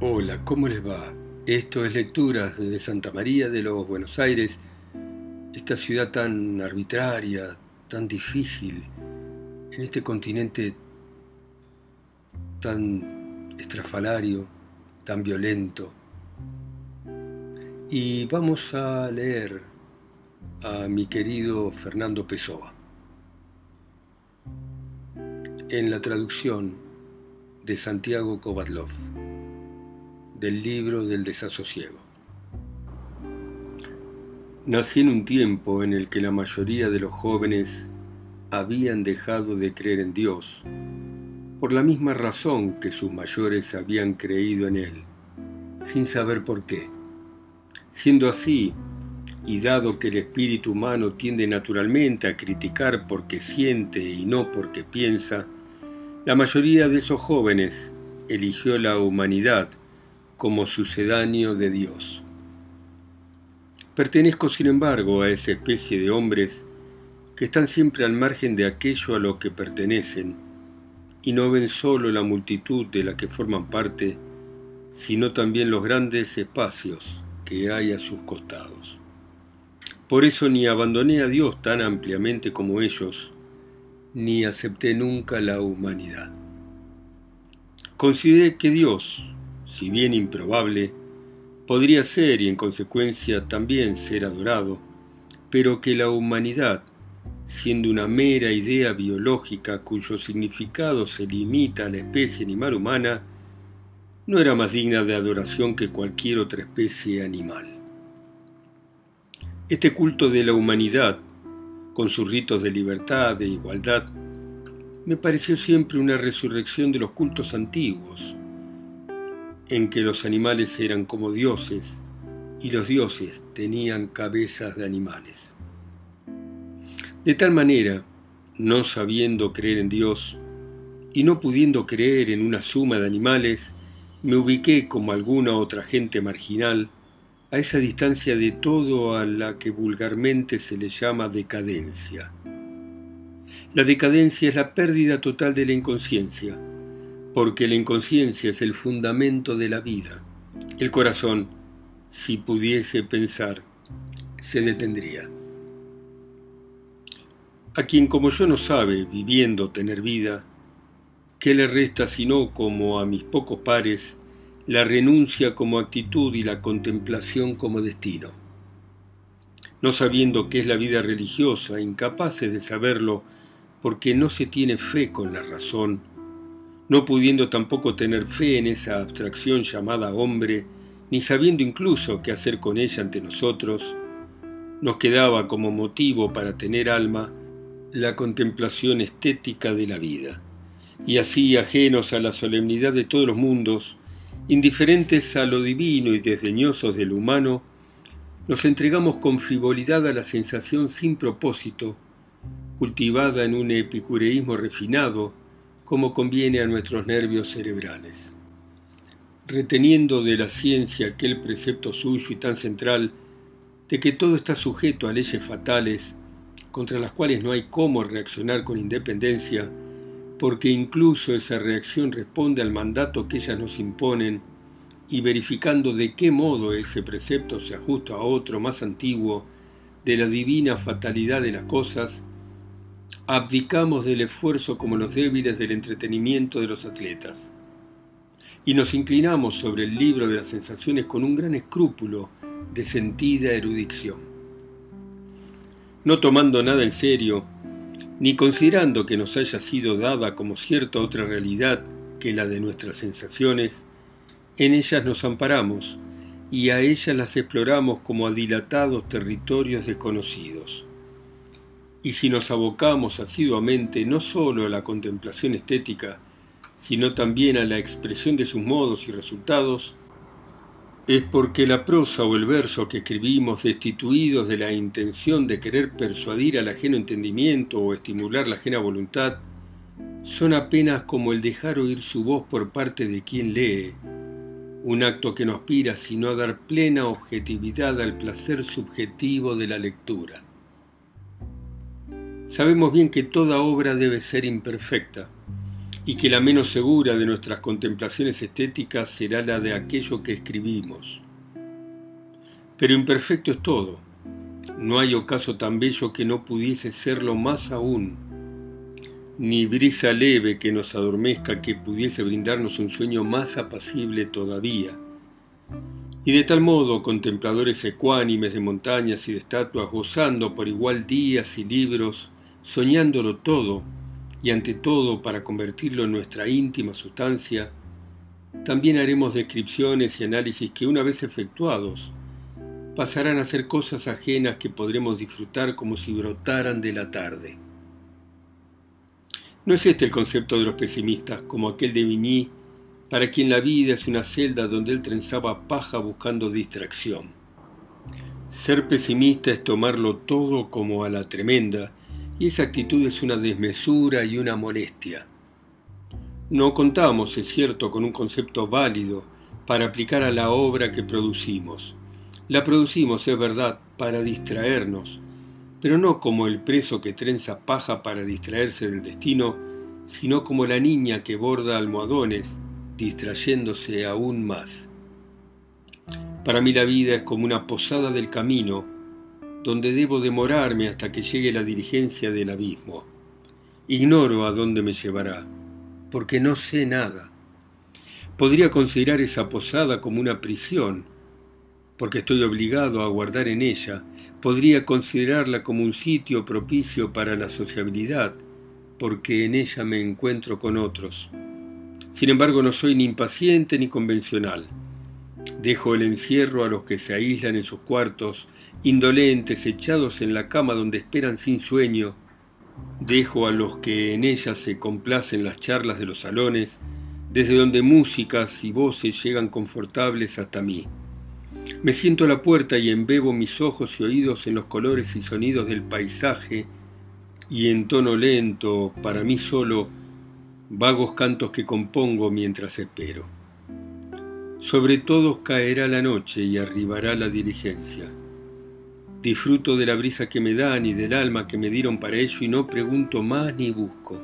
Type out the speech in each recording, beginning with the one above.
Hola, ¿cómo les va? Esto es Lecturas desde Santa María de los Buenos Aires, esta ciudad tan arbitraria, tan difícil, en este continente tan estrafalario, tan violento. Y vamos a leer a mi querido Fernando Pessoa. En la traducción de Santiago Kovatlov del libro del desasosiego. Nací en un tiempo en el que la mayoría de los jóvenes habían dejado de creer en Dios, por la misma razón que sus mayores habían creído en Él, sin saber por qué. Siendo así, y dado que el espíritu humano tiende naturalmente a criticar porque siente y no porque piensa, la mayoría de esos jóvenes eligió la humanidad como sucedáneo de Dios. Pertenezco, sin embargo, a esa especie de hombres que están siempre al margen de aquello a lo que pertenecen y no ven solo la multitud de la que forman parte, sino también los grandes espacios que hay a sus costados. Por eso ni abandoné a Dios tan ampliamente como ellos, ni acepté nunca la humanidad. Consideré que Dios, si bien improbable, podría ser y en consecuencia también ser adorado, pero que la humanidad, siendo una mera idea biológica cuyo significado se limita a la especie animal humana, no era más digna de adoración que cualquier otra especie animal. Este culto de la humanidad, con sus ritos de libertad, e igualdad, me pareció siempre una resurrección de los cultos antiguos, en que los animales eran como dioses y los dioses tenían cabezas de animales. De tal manera, no sabiendo creer en Dios y no pudiendo creer en una suma de animales, me ubiqué como alguna otra gente marginal a esa distancia de todo a la que vulgarmente se le llama decadencia. La decadencia es la pérdida total de la inconsciencia, porque la inconsciencia es el fundamento de la vida. El corazón, si pudiese pensar, se detendría. A quien como yo no sabe, viviendo, tener vida, ¿qué le resta sino, como a mis pocos pares, la renuncia como actitud y la contemplación como destino? No sabiendo qué es la vida religiosa, incapaces de saberlo, porque no se tiene fe con la razón, no pudiendo tampoco tener fe en esa abstracción llamada hombre, ni sabiendo incluso qué hacer con ella ante nosotros, nos quedaba como motivo para tener alma la contemplación estética de la vida. Y así, ajenos a la solemnidad de todos los mundos, indiferentes a lo divino y desdeñosos de lo humano, nos entregamos con frivolidad a la sensación sin propósito, cultivada en un epicureísmo refinado, como conviene a nuestros nervios cerebrales. Reteniendo de la ciencia aquel precepto suyo y tan central de que todo está sujeto a leyes fatales contra las cuales no hay cómo reaccionar con independencia, porque incluso esa reacción responde al mandato que ellas nos imponen, y verificando de qué modo ese precepto se ajusta a otro más antiguo de la divina fatalidad de las cosas, abdicamos del esfuerzo como los débiles del entretenimiento de los atletas. Y nos inclinamos sobre el libro de las sensaciones con un gran escrúpulo de sentida erudición. No tomando nada en serio, ni considerando que nos haya sido dada como cierta otra realidad que la de nuestras sensaciones, en ellas nos amparamos y a ellas las exploramos como a dilatados territorios desconocidos. Y si nos abocamos asiduamente no sólo a la contemplación estética, sino también a la expresión de sus modos y resultados, es porque la prosa o el verso que escribimos destituidos de la intención de querer persuadir al ajeno entendimiento o estimular la ajena voluntad, son apenas como el dejar oír su voz por parte de quien lee, un acto que no aspira sino a dar plena objetividad al placer subjetivo de la lectura. Sabemos bien que toda obra debe ser imperfecta, y que la menos segura de nuestras contemplaciones estéticas será la de aquello que escribimos. Pero imperfecto es todo. No hay ocaso tan bello que no pudiese serlo más aún, ni brisa leve que nos adormezca que pudiese brindarnos un sueño más apacible todavía. Y de tal modo, contempladores ecuánimes de montañas y de estatuas, gozando por igual días y libros, soñándolo todo, y ante todo para convertirlo en nuestra íntima sustancia, también haremos descripciones y análisis que una vez efectuados, pasarán a ser cosas ajenas que podremos disfrutar como si brotaran de la tarde. No es este el concepto de los pesimistas, como aquel de Vigny, para quien la vida es una celda donde él trenzaba paja buscando distracción. Ser pesimista es tomarlo todo como a la tremenda, y esa actitud es una desmesura y una molestia. No contamos, es cierto, con un concepto válido para aplicar a la obra que producimos. La producimos, es verdad, para distraernos, pero no como el preso que trenza paja para distraerse del destino, sino como la niña que borda almohadones, distrayéndose aún más. Para mí la vida es como una posada del camino donde debo demorarme hasta que llegue la diligencia del abismo. Ignoro a dónde me llevará, porque no sé nada. Podría considerar esa posada como una prisión, porque estoy obligado a guardar en ella. Podría considerarla como un sitio propicio para la sociabilidad, porque en ella me encuentro con otros. Sin embargo, no soy ni impaciente ni convencional. Dejo el encierro a los que se aíslan en sus cuartos indolentes, echados en la cama donde esperan sin sueño. Dejo a los que en ellas se complacen las charlas de los salones, desde donde músicas y voces llegan confortables hasta mí. Me siento a la puerta y embebo mis ojos y oídos en los colores y sonidos del paisaje y en tono lento, para mí solo, vagos cantos que compongo mientras espero. Sobre todos caerá la noche y arribará la diligencia. Disfruto de la brisa que me dan y del alma que me dieron para ello y no pregunto más ni busco.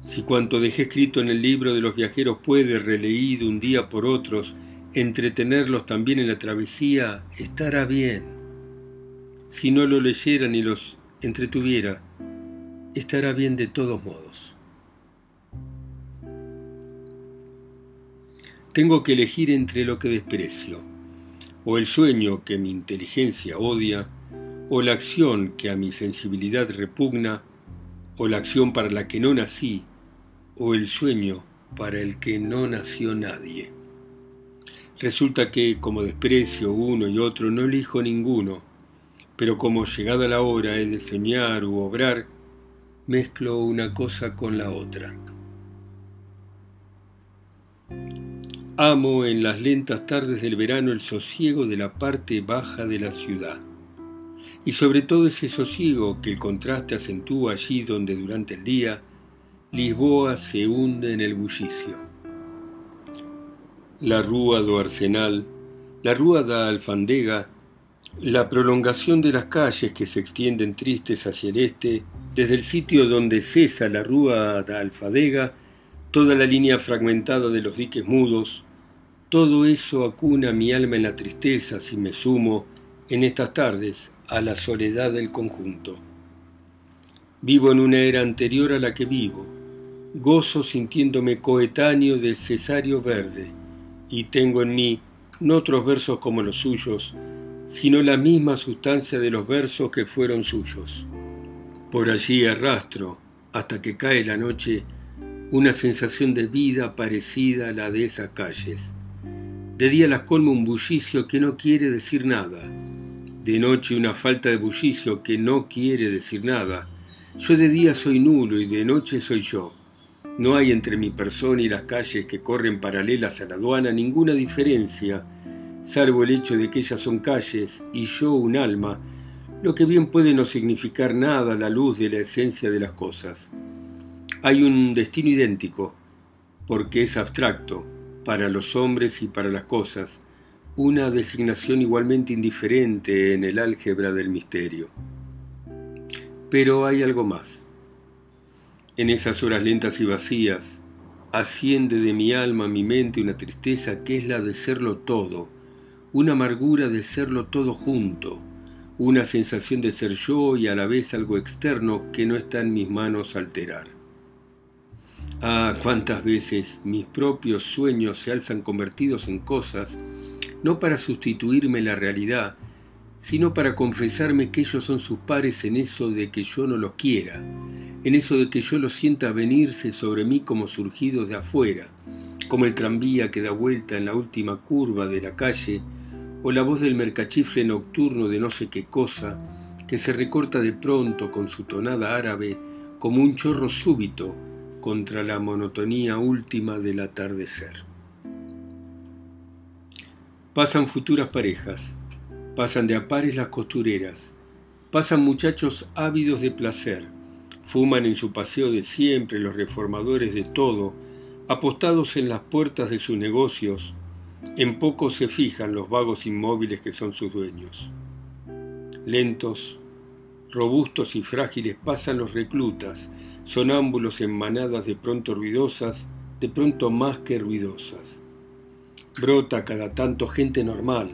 Si cuanto dejé escrito en el libro de los viajeros puede, releído un día por otros, entretenerlos también en la travesía, estará bien. Si no lo leyera ni los entretuviera, estará bien de todos modos. Tengo que elegir entre lo que desprecio o el sueño que mi inteligencia odia, o la acción que a mi sensibilidad repugna, o la acción para la que no nací, o el sueño para el que no nació nadie. Resulta que, como desprecio uno y otro, no elijo ninguno, pero como llegada la hora he de soñar u obrar, mezclo una cosa con la otra. Amo en las lentas tardes del verano el sosiego de la parte baja de la ciudad. Y sobre todo ese sosiego que el contraste acentúa allí donde durante el día Lisboa se hunde en el bullicio. La rúa do Arsenal, la rúa da Alfandega, la prolongación de las calles que se extienden tristes hacia el este, desde el sitio donde cesa la rúa da Alfadega, toda la línea fragmentada de los diques mudos, todo eso acuna mi alma en la tristeza si me sumo en estas tardes a la soledad del conjunto. Vivo en una era anterior a la que vivo, gozo sintiéndome coetáneo del cesario verde, y tengo en mí no otros versos como los suyos, sino la misma sustancia de los versos que fueron suyos. Por allí arrastro, hasta que cae la noche, una sensación de vida parecida a la de esas calles de día las colma un bullicio que no quiere decir nada. De noche una falta de bullicio que no quiere decir nada. Yo de día soy nulo y de noche soy yo. No hay entre mi persona y las calles que corren paralelas a la aduana ninguna diferencia, salvo el hecho de que ellas son calles y yo un alma, lo que bien puede no significar nada a la luz de la esencia de las cosas. Hay un destino idéntico, porque es abstracto, para los hombres y para las cosas, una designación igualmente indiferente en el álgebra del misterio. Pero hay algo más. En esas horas lentas y vacías, asciende de mi alma a mi mente una tristeza que es la de serlo todo, una amargura de serlo todo junto, una sensación de ser yo y a la vez algo externo que no está en mis manos alterar. Ah, cuántas veces mis propios sueños se alzan convertidos en cosas, no para sustituirme la realidad, sino para confesarme que ellos son sus pares en eso de que yo no los quiera, en eso de que yo los sienta venirse sobre mí como surgidos de afuera, como el tranvía que da vuelta en la última curva de la calle, o la voz del mercachifle nocturno de no sé qué cosa, que se recorta de pronto con su tonada árabe como un chorro súbito contra la monotonía última del atardecer. Pasan futuras parejas, pasan de a pares las costureras, pasan muchachos ávidos de placer, fuman en su paseo de siempre los reformadores de todo, apostados en las puertas de sus negocios, en poco se fijan los vagos inmóviles que son sus dueños. Lentos, robustos y frágiles pasan los reclutas, sonámbulos en manadas de pronto ruidosas, de pronto más que ruidosas. Brota cada tanto gente normal.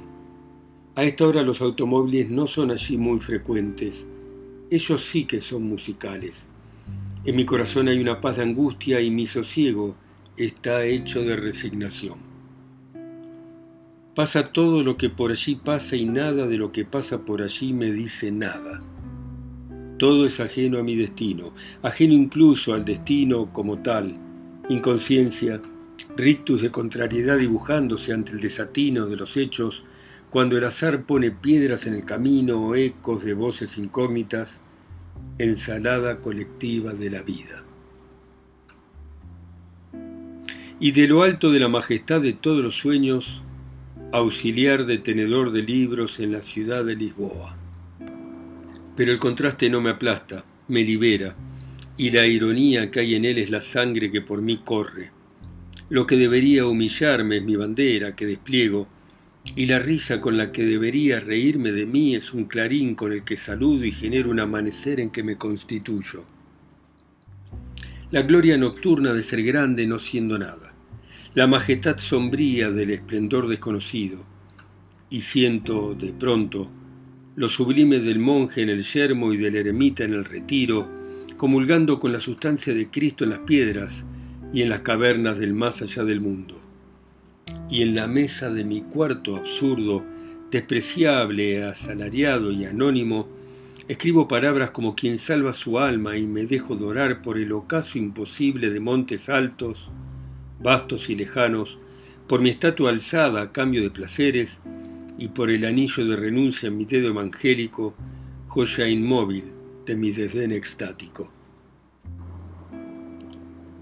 A esta hora los automóviles no son allí muy frecuentes. Ellos sí que son musicales. En mi corazón hay una paz de angustia y mi sosiego está hecho de resignación. Pasa todo lo que por allí pasa y nada de lo que pasa por allí me dice nada. Todo es ajeno a mi destino, ajeno incluso al destino como tal, inconsciencia, rictus de contrariedad dibujándose ante el desatino de los hechos, cuando el azar pone piedras en el camino o ecos de voces incógnitas, ensalada colectiva de la vida. Y de lo alto de la majestad de todos los sueños, auxiliar de tenedor de libros en la ciudad de Lisboa. Pero el contraste no me aplasta, me libera, y la ironía que hay en él es la sangre que por mí corre. Lo que debería humillarme es mi bandera que despliego, y la risa con la que debería reírme de mí es un clarín con el que saludo y genero un amanecer en que me constituyo. La gloria nocturna de ser grande no siendo nada, la majestad sombría del esplendor desconocido, y siento, de pronto, lo sublime del monje en el yermo y del eremita en el retiro, comulgando con la sustancia de Cristo en las piedras y en las cavernas del más allá del mundo. Y en la mesa de mi cuarto absurdo, despreciable, asalariado y anónimo, escribo palabras como quien salva su alma y me dejo dorar por el ocaso imposible de montes altos, vastos y lejanos, por mi estatua alzada a cambio de placeres, y por el anillo de renuncia en mi dedo evangélico, joya inmóvil de mi desdén extático.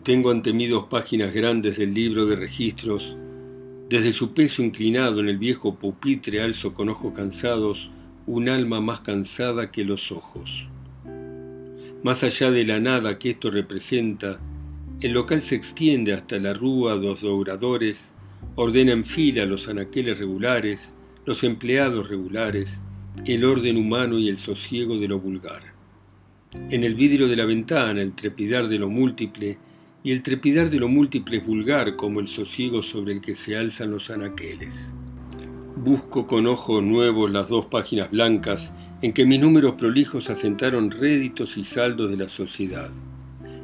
Tengo ante mí dos páginas grandes del libro de registros. Desde su peso inclinado en el viejo pupitre alzo con ojos cansados un alma más cansada que los ojos. Más allá de la nada que esto representa, el local se extiende hasta la rúa dos douradores, ordena en fila los anaqueles regulares, los empleados regulares, el orden humano y el sosiego de lo vulgar. En el vidrio de la ventana el trepidar de lo múltiple, y el trepidar de lo múltiple es vulgar como el sosiego sobre el que se alzan los anaqueles. Busco con ojo nuevo las dos páginas blancas en que mis números prolijos asentaron réditos y saldos de la sociedad,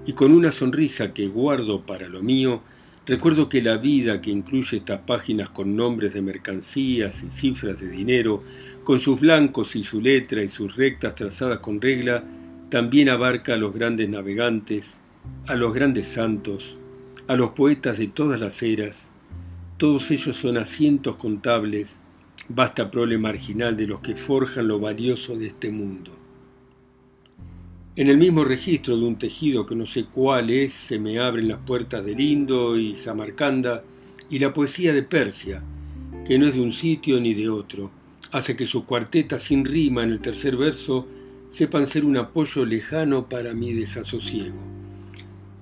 y con una sonrisa que guardo para lo mío, Recuerdo que la vida que incluye estas páginas con nombres de mercancías y cifras de dinero, con sus blancos y su letra y sus rectas trazadas con regla, también abarca a los grandes navegantes, a los grandes santos, a los poetas de todas las eras. Todos ellos son asientos contables, vasta prole marginal de los que forjan lo valioso de este mundo. En el mismo registro de un tejido que no sé cuál es, se me abren las puertas del Indo y Samarcanda y la poesía de Persia, que no es de un sitio ni de otro, hace que sus cuartetas sin rima en el tercer verso sepan ser un apoyo lejano para mi desasosiego.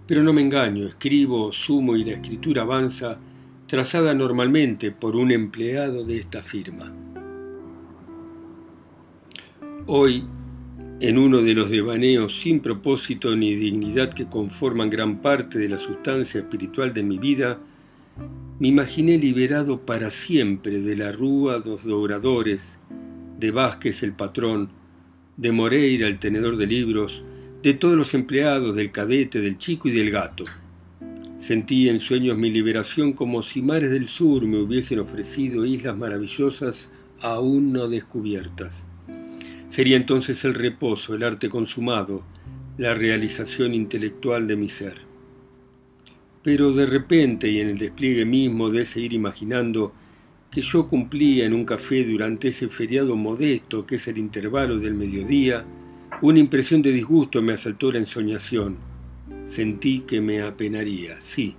Pero no me engaño, escribo, sumo y la escritura avanza, trazada normalmente por un empleado de esta firma. Hoy en uno de los devaneos sin propósito ni dignidad que conforman gran parte de la sustancia espiritual de mi vida, me imaginé liberado para siempre de la rúa dos dobradores, de Vázquez el patrón, de Moreira el tenedor de libros, de todos los empleados, del cadete, del chico y del gato. Sentí en sueños mi liberación como si mares del sur me hubiesen ofrecido islas maravillosas aún no descubiertas. Sería entonces el reposo, el arte consumado, la realización intelectual de mi ser. Pero de repente y en el despliegue mismo de ese ir imaginando que yo cumplía en un café durante ese feriado modesto que es el intervalo del mediodía, una impresión de disgusto me asaltó la ensoñación. Sentí que me apenaría, sí.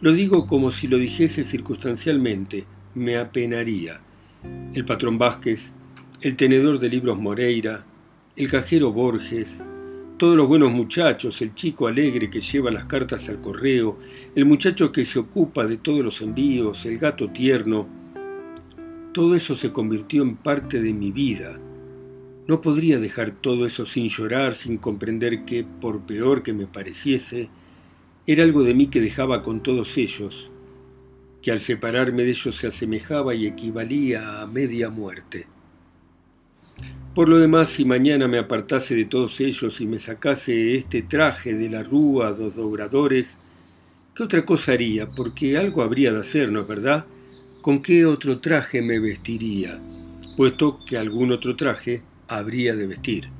Lo digo como si lo dijese circunstancialmente, me apenaría. El patrón Vázquez el tenedor de libros Moreira, el cajero Borges, todos los buenos muchachos, el chico alegre que lleva las cartas al correo, el muchacho que se ocupa de todos los envíos, el gato tierno, todo eso se convirtió en parte de mi vida. No podría dejar todo eso sin llorar, sin comprender que, por peor que me pareciese, era algo de mí que dejaba con todos ellos, que al separarme de ellos se asemejaba y equivalía a media muerte. Por lo demás, si mañana me apartase de todos ellos y me sacase este traje de la rúa dos dobradores, ¿qué otra cosa haría? Porque algo habría de hacer, ¿no es verdad? ¿Con qué otro traje me vestiría? Puesto que algún otro traje habría de vestir.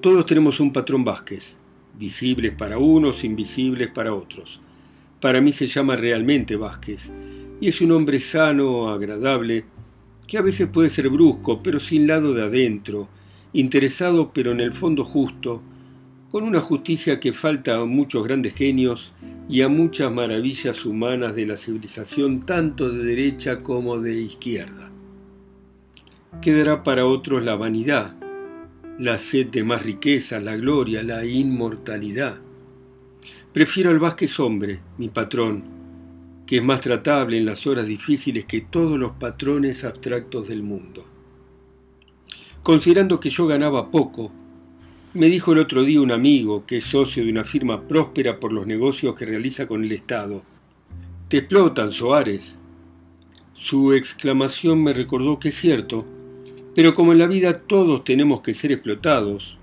Todos tenemos un patrón Vázquez, visibles para unos, invisibles para otros. Para mí se llama realmente Vázquez, y es un hombre sano, agradable, que a veces puede ser brusco, pero sin lado de adentro, interesado pero en el fondo justo, con una justicia que falta a muchos grandes genios y a muchas maravillas humanas de la civilización tanto de derecha como de izquierda. Quedará para otros la vanidad, la sed de más riqueza, la gloria, la inmortalidad. Prefiero al Vázquez hombre, mi patrón, que es más tratable en las horas difíciles que todos los patrones abstractos del mundo. Considerando que yo ganaba poco, me dijo el otro día un amigo que es socio de una firma próspera por los negocios que realiza con el Estado. Te explotan, Soares. Su exclamación me recordó que es cierto, pero como en la vida todos tenemos que ser explotados,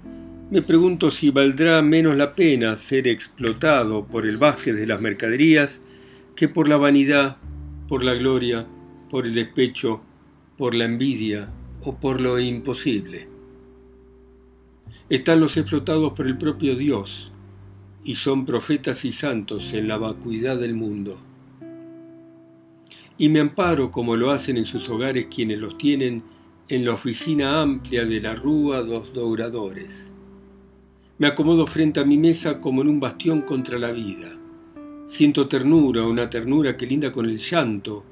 me pregunto si valdrá menos la pena ser explotado por el Vázquez de las mercaderías que por la vanidad, por la gloria, por el despecho, por la envidia o por lo imposible. Están los explotados por el propio Dios y son profetas y santos en la vacuidad del mundo. Y me amparo como lo hacen en sus hogares quienes los tienen en la oficina amplia de la Rúa dos Douradores. Me acomodo frente a mi mesa como en un bastión contra la vida Siento ternura, una ternura que linda con el llanto,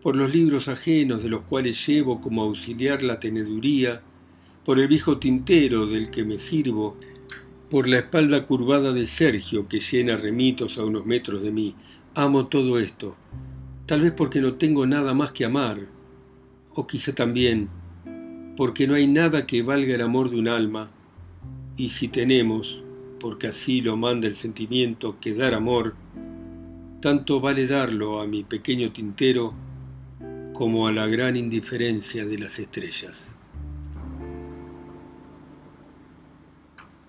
por los libros ajenos de los cuales llevo como auxiliar la teneduría, por el viejo tintero del que me sirvo, por la espalda curvada de Sergio que llena remitos a unos metros de mí. Amo todo esto, tal vez porque no tengo nada más que amar, o quizá también porque no hay nada que valga el amor de un alma, y si tenemos, porque así lo manda el sentimiento, que dar amor, tanto vale darlo a mi pequeño tintero como a la gran indiferencia de las estrellas.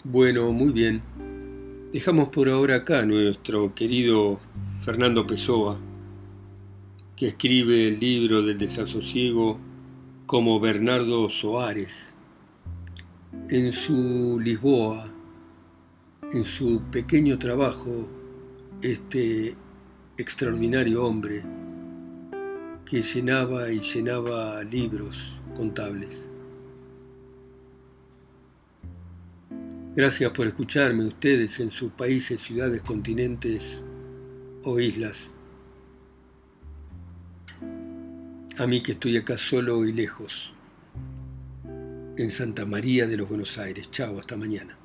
Bueno, muy bien. Dejamos por ahora acá nuestro querido Fernando Pessoa, que escribe el libro del desasosiego como Bernardo Soares. En su Lisboa, en su pequeño trabajo, este extraordinario hombre que llenaba y llenaba libros contables. Gracias por escucharme ustedes en sus países, ciudades, continentes o islas. A mí que estoy acá solo y lejos, en Santa María de los Buenos Aires. Chao, hasta mañana.